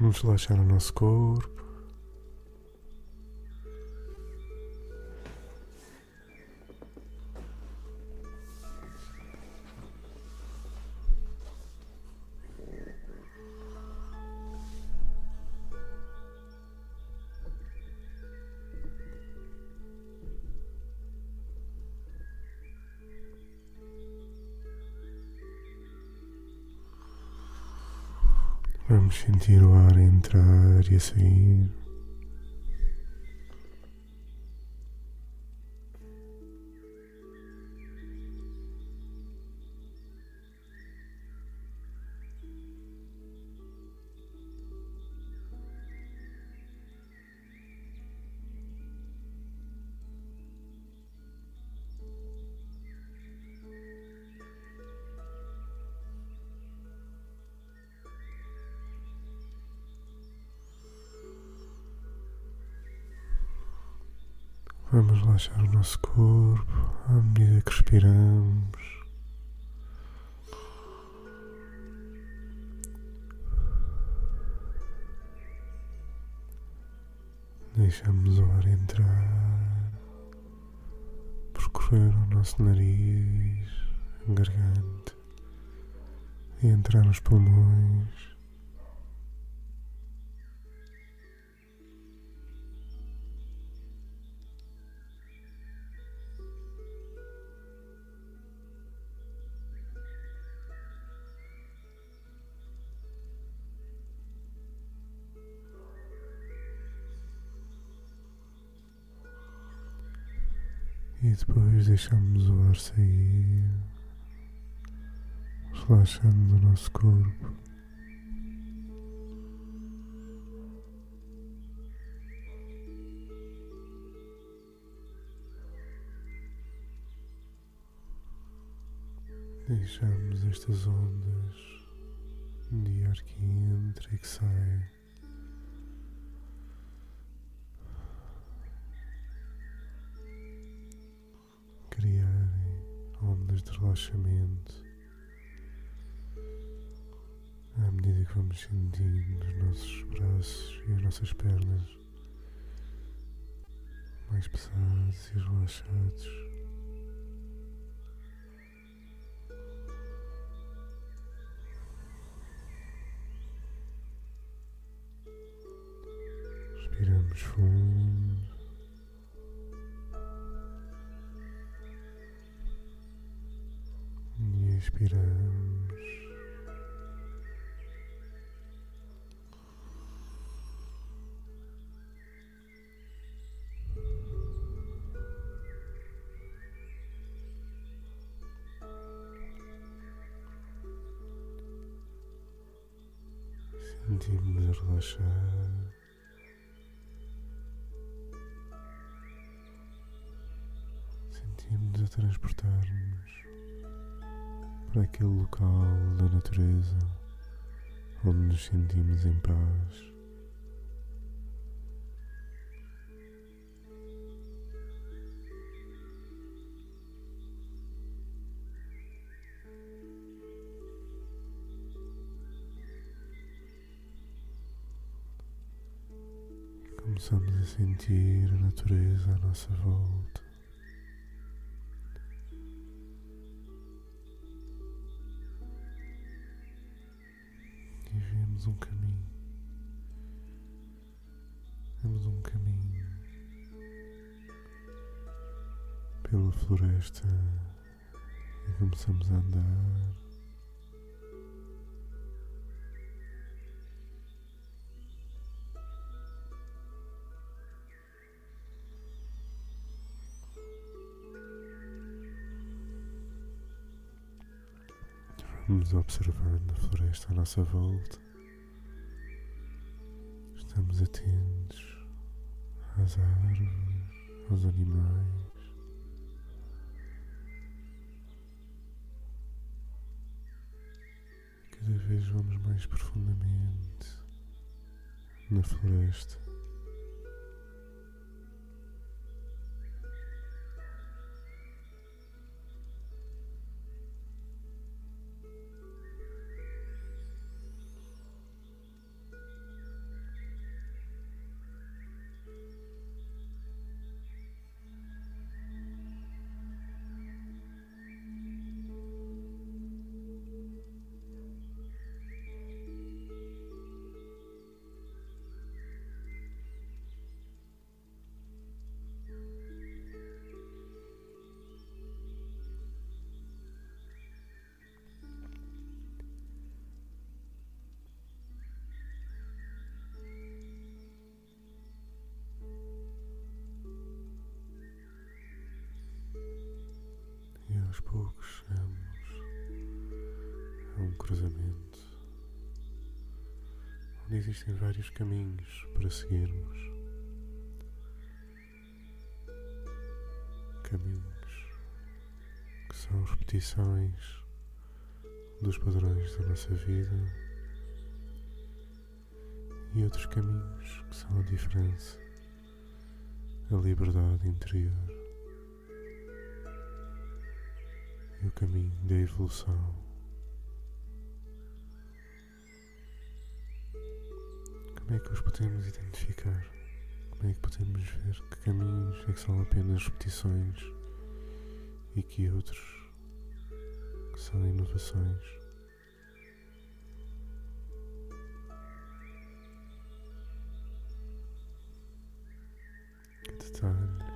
Vamos relaxar o nosso corpo. Sentir o ar entrar e sair. Vamos relaxar o nosso corpo à medida que respiramos. Deixamos o ar entrar, percorrer o nosso nariz, garganta e entrar nos pulmões. Deixamos o ar sair, relaxando o nosso corpo. Deixamos estas ondas de ar que entra e que sai. Ondas de relaxamento à medida que vamos sentindo os nossos braços e as nossas pernas mais pesados e relaxados. Respiramos fundo. Expiramos. Sentimos a relaxar. Sentimos a transportar-nos para aquele local da natureza onde nos sentimos em paz. Começamos a sentir a natureza à nossa volta. Pela floresta e começamos a andar. Vamos observando a floresta à nossa volta. Estamos atentos às árvores, aos animais. Cada vez vamos mais profundamente na floresta. Aos poucos chegamos a um cruzamento. Onde existem vários caminhos para seguirmos. Caminhos que são repetições dos padrões da nossa vida e outros caminhos que são a diferença, a liberdade interior e o caminho da evolução. Como é que os podemos identificar? Como é que podemos ver que caminhos é que são apenas repetições e que outros que são inovações? Que detalhes?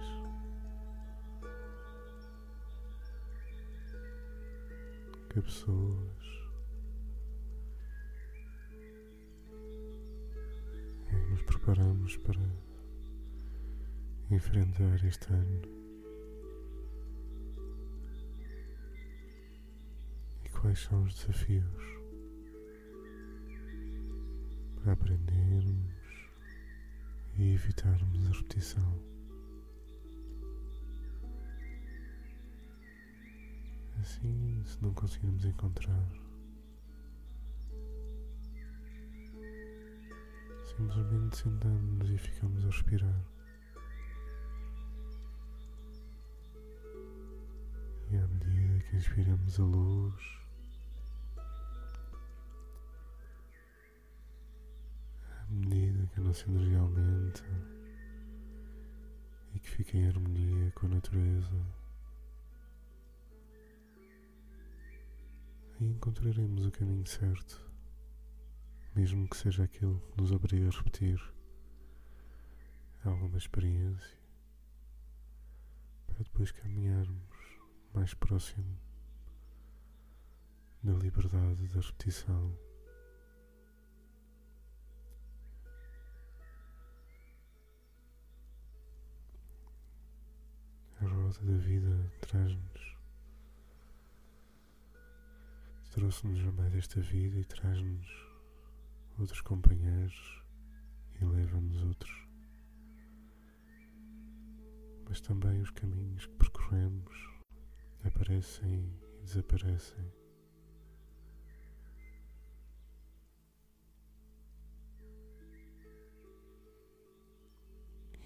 Pessoas? nos preparamos para enfrentar este ano e quais são os desafios para aprendermos e evitarmos a repetição. Assim, se não conseguirmos encontrar Simplesmente sentamos e ficamos a respirar. E à medida que inspiramos a luz, à medida que a nossa energia aumenta e que fica em harmonia com a natureza, aí encontraremos o caminho certo mesmo que seja aquilo que nos obriga a repetir alguma experiência, para depois caminharmos mais próximo da liberdade da repetição. A roda da vida traz-nos, trouxe-nos mais desta vida e traz-nos outros companheiros e leva-nos outros. Mas também os caminhos que percorremos aparecem e desaparecem.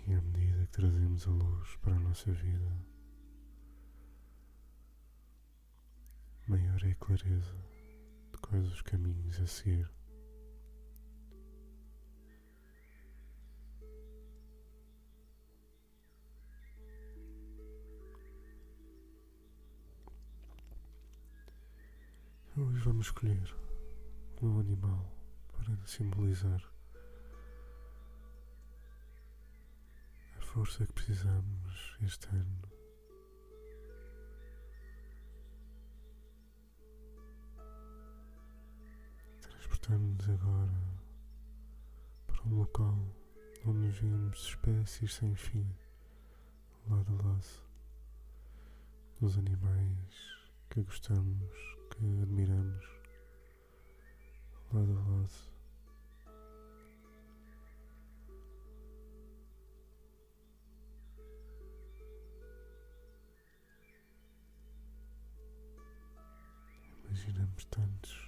E à medida que trazemos a luz para a nossa vida, maior é a clareza de quais os caminhos a seguir. Hoje vamos escolher um animal para simbolizar a força que precisamos este ano. Transportamos-nos agora para um local onde vemos espécies sem fim, lado a lado, dos animais que gostamos que admiramos lado a lado. Imaginamos tantos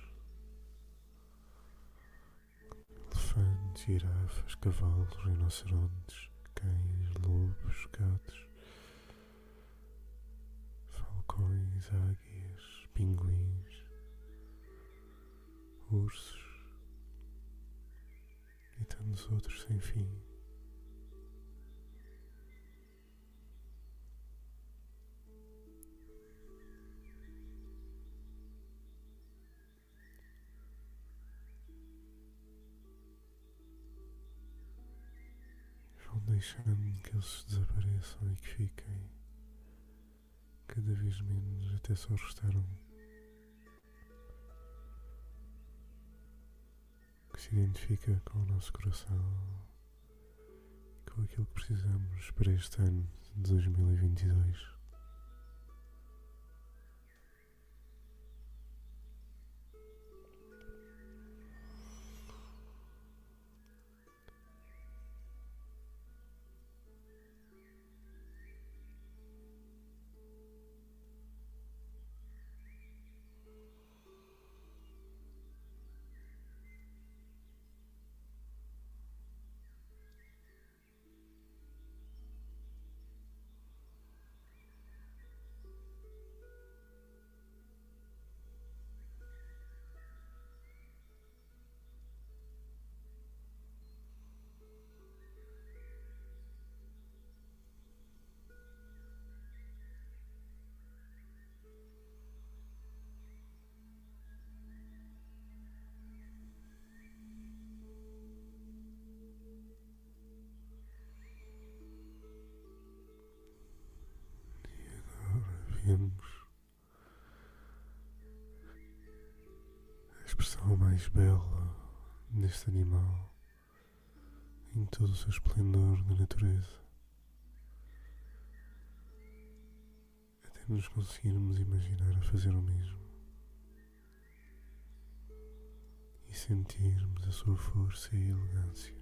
girafas, cavalos, rinocerontes, cães, lobos, gatos, falcões, águias, pinguins ursos e tantos outros sem fim. Deixando que eles desapareçam e que fiquem cada vez menos até só restar um. que se identifica com o nosso coração, com aquilo que precisamos para este ano de 2022. Mais bela deste animal em todo o seu esplendor da natureza. Até nos conseguirmos imaginar a fazer o mesmo e sentirmos a sua força e elegância.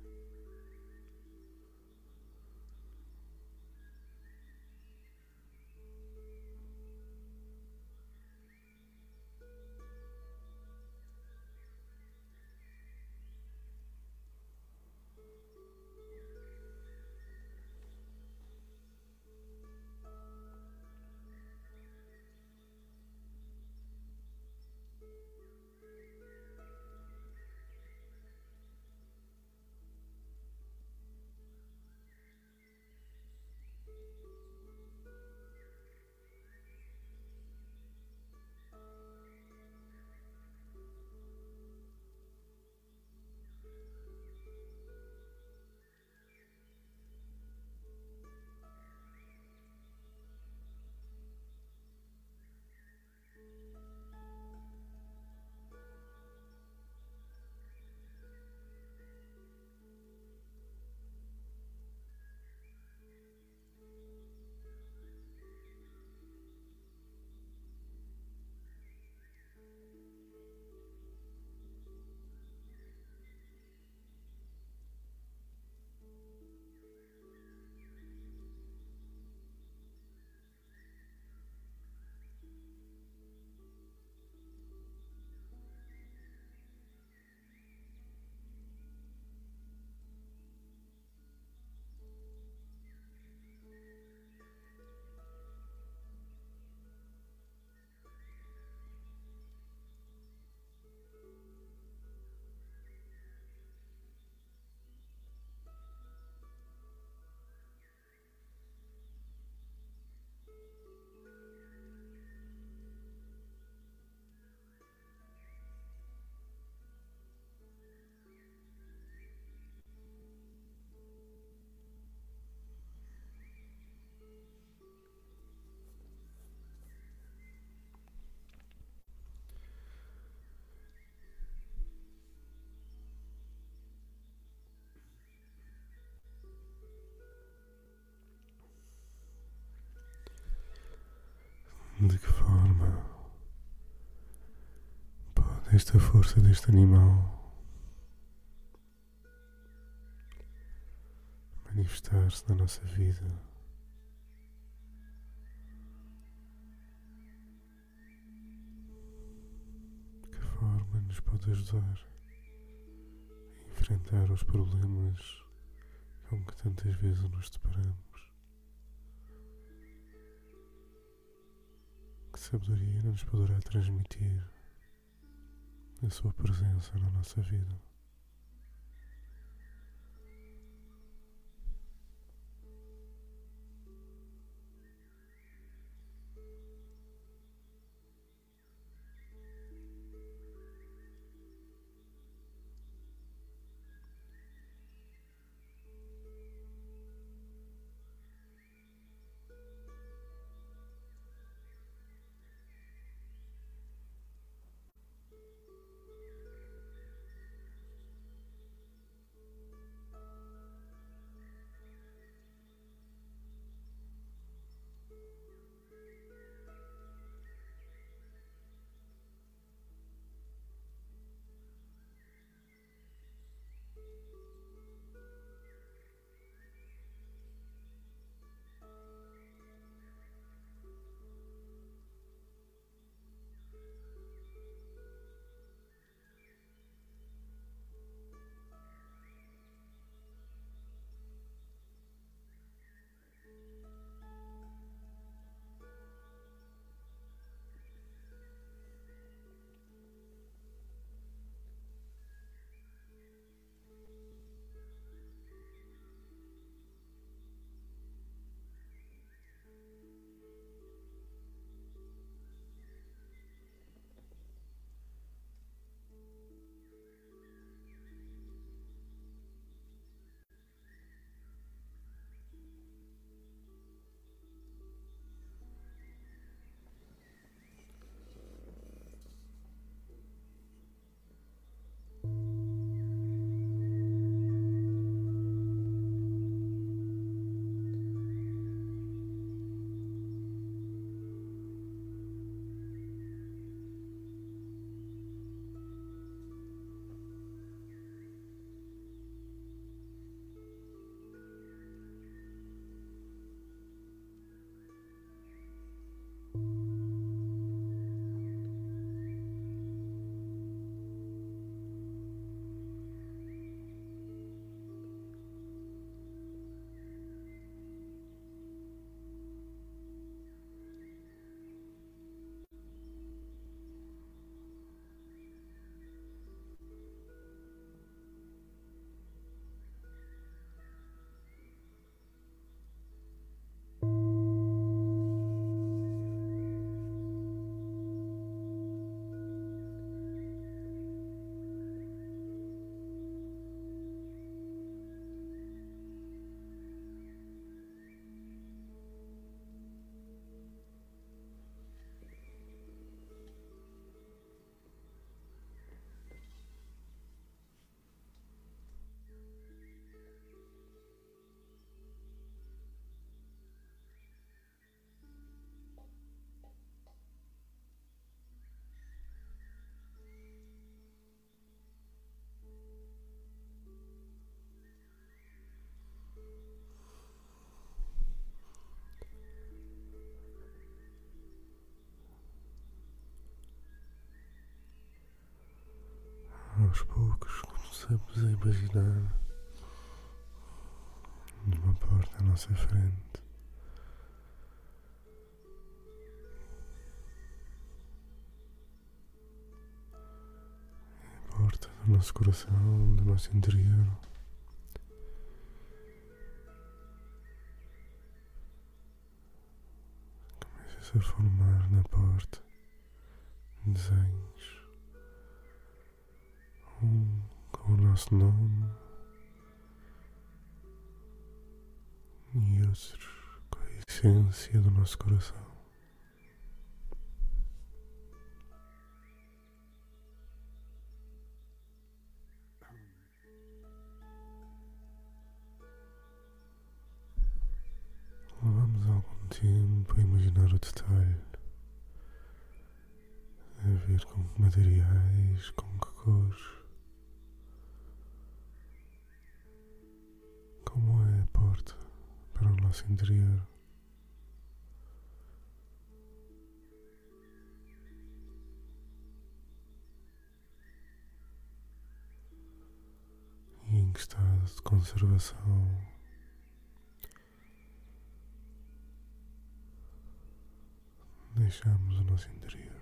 De que forma pode esta força deste animal manifestar-se na nossa vida? De que forma nos pode ajudar a enfrentar os problemas com que tantas vezes nos deparamos? Que sabedoria nos poderá transmitir a sua presença na nossa vida. Começamos a imaginar numa porta à nossa frente. A porta do nosso coração, do nosso interior. Começa a formar na porta desenhos. Um nosso nome e outros com a essência do nosso coração. Levamos algum tempo a imaginar o detalhe, a ver com que materiais, com que cores. Como é a porta para o nosso interior? E em que estado de conservação deixamos o nosso interior?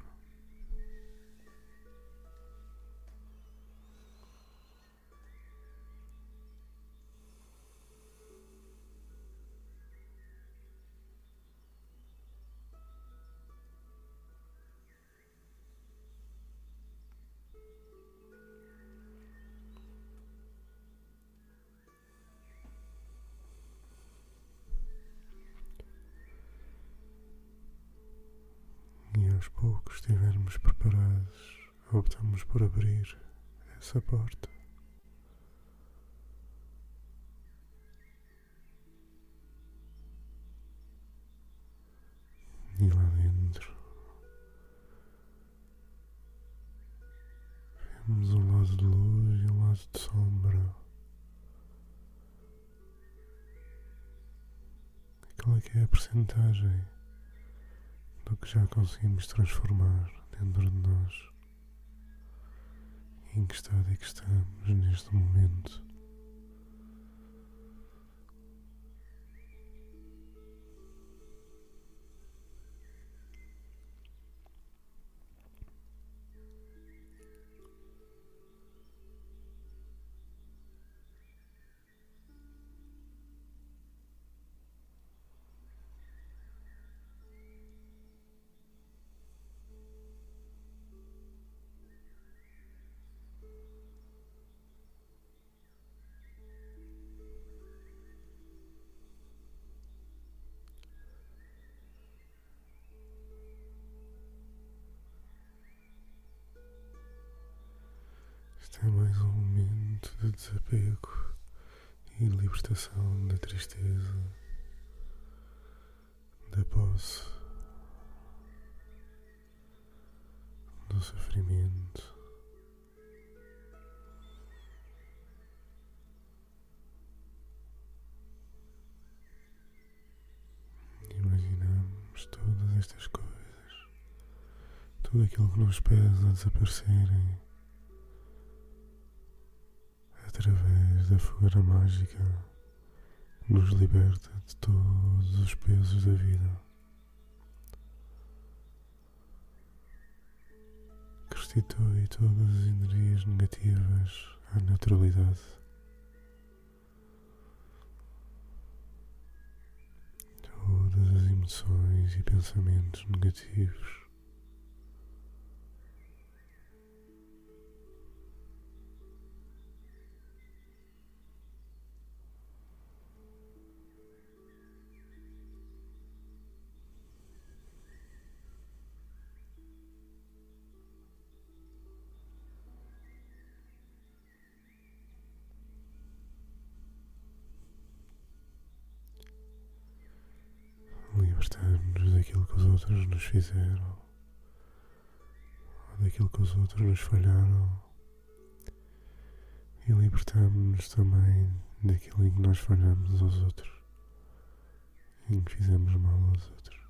Essa porta. E lá dentro vemos um lado de luz e um lado de sombra. Aquela que é a percentagem do que já conseguimos transformar dentro de nós. Em que estado é que estamos neste momento? Este é mais um momento de desapego e libertação da tristeza, da posse, do sofrimento. Imaginamos todas estas coisas, tudo aquilo que nos pesa a desaparecerem através da fogueira mágica nos liberta de todos os pesos da vida. Restitui todas as energias negativas à neutralidade. Todas as emoções e pensamentos negativos libertamos daquilo que os outros nos fizeram, ou daquilo que os outros nos falharam, e libertamos-nos também daquilo em que nós falhamos aos outros, em que fizemos mal aos outros.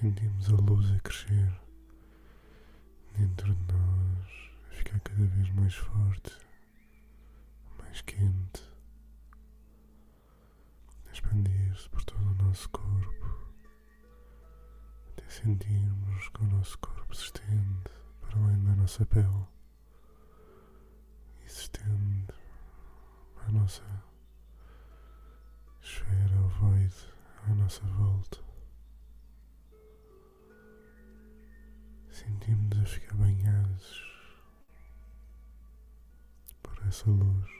Sentimos a luz a crescer dentro de nós, a ficar cada vez mais forte, mais quente, a expandir-se por todo o nosso corpo, até sentirmos que o nosso corpo se estende para além da nossa pele e se estende à nossa esfera ovoide à nossa volta. Sentimos a ficar banhados por essa luz.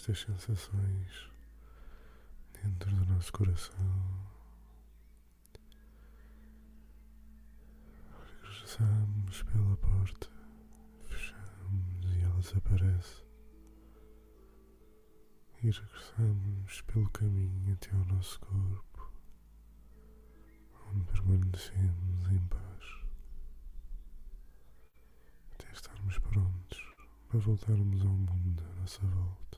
Estas sensações dentro do nosso coração. Regressamos pela porta, fechamos e ela desaparece. E regressamos pelo caminho até ao nosso corpo, onde permanecemos em paz, até estarmos prontos para voltarmos ao mundo à nossa volta.